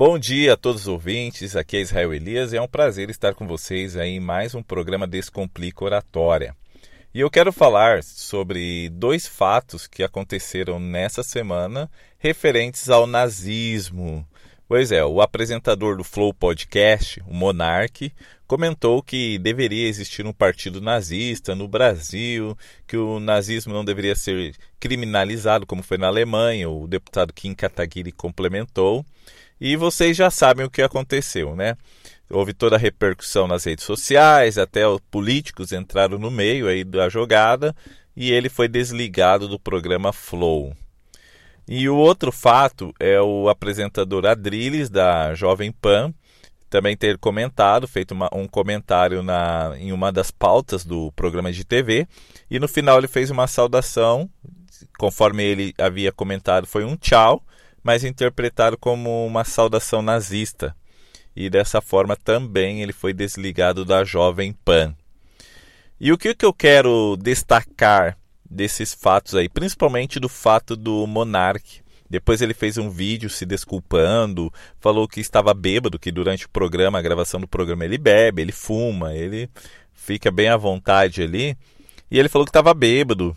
Bom dia a todos os ouvintes, aqui é Israel Elias e é um prazer estar com vocês aí em mais um programa Descomplica Oratória. E eu quero falar sobre dois fatos que aconteceram nessa semana referentes ao nazismo. Pois é, o apresentador do Flow Podcast, o Monark, comentou que deveria existir um partido nazista no Brasil, que o nazismo não deveria ser criminalizado como foi na Alemanha, o deputado Kim Kataguiri complementou. E vocês já sabem o que aconteceu, né? Houve toda a repercussão nas redes sociais, até os políticos entraram no meio aí da jogada e ele foi desligado do programa Flow. E o outro fato é o apresentador Adriles da Jovem Pan também ter comentado, feito uma, um comentário na, em uma das pautas do programa de TV, e no final ele fez uma saudação, conforme ele havia comentado, foi um tchau, mas interpretado como uma saudação nazista. E dessa forma também ele foi desligado da Jovem Pan. E o que, que eu quero destacar desses fatos aí, principalmente do fato do Monark. Depois ele fez um vídeo se desculpando, falou que estava bêbado, que durante o programa, a gravação do programa, ele bebe, ele fuma, ele fica bem à vontade ali. E ele falou que estava bêbado.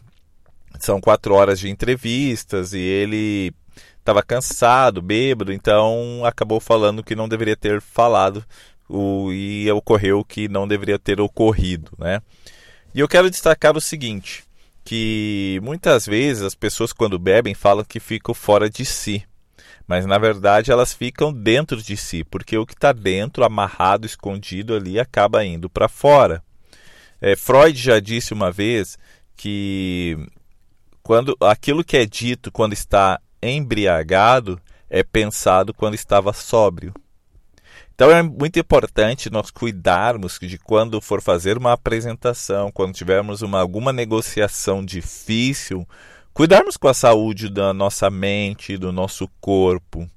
São quatro horas de entrevistas e ele estava cansado, bêbado, então acabou falando que não deveria ter falado o, e ocorreu o que não deveria ter ocorrido, né? E eu quero destacar o seguinte, que muitas vezes as pessoas quando bebem falam que ficam fora de si, mas na verdade elas ficam dentro de si, porque o que está dentro, amarrado, escondido ali, acaba indo para fora. É, Freud já disse uma vez que quando aquilo que é dito quando está embriagado é pensado quando estava sóbrio. Então é muito importante nós cuidarmos de quando for fazer uma apresentação, quando tivermos uma, alguma negociação difícil, cuidarmos com a saúde da nossa mente, do nosso corpo.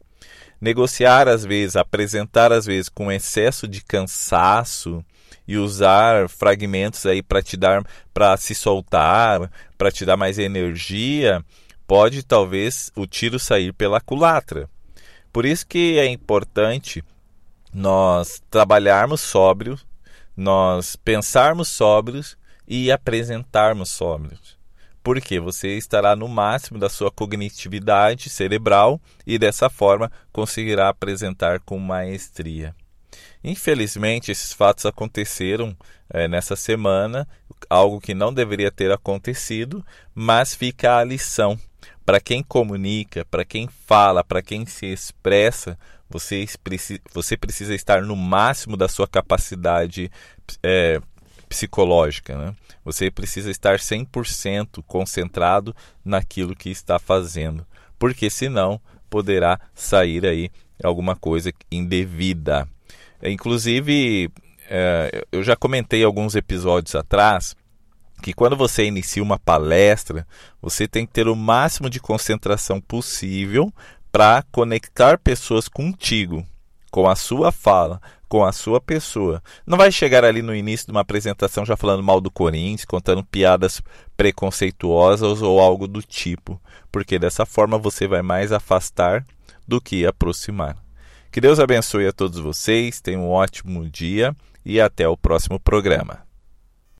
Negociar às vezes, apresentar às vezes com excesso de cansaço e usar fragmentos aí para te dar, para se soltar, para te dar mais energia, pode talvez o tiro sair pela culatra. Por isso que é importante nós trabalharmos sóbrios, nós pensarmos sóbrios e apresentarmos sóbrios. Porque você estará no máximo da sua cognitividade cerebral e dessa forma conseguirá apresentar com maestria. Infelizmente, esses fatos aconteceram é, nessa semana, algo que não deveria ter acontecido, mas fica a lição para quem comunica, para quem fala, para quem se expressa, você, você precisa estar no máximo da sua capacidade é, psicológica. Né? Você precisa estar 100% concentrado naquilo que está fazendo, porque senão poderá sair aí alguma coisa indevida. Inclusive, é, eu já comentei alguns episódios atrás que quando você inicia uma palestra, você tem que ter o máximo de concentração possível para conectar pessoas contigo, com a sua fala, com a sua pessoa. Não vai chegar ali no início de uma apresentação já falando mal do Corinthians, contando piadas preconceituosas ou algo do tipo, porque dessa forma você vai mais afastar do que aproximar. Que Deus abençoe a todos vocês, tenham um ótimo dia e até o próximo programa.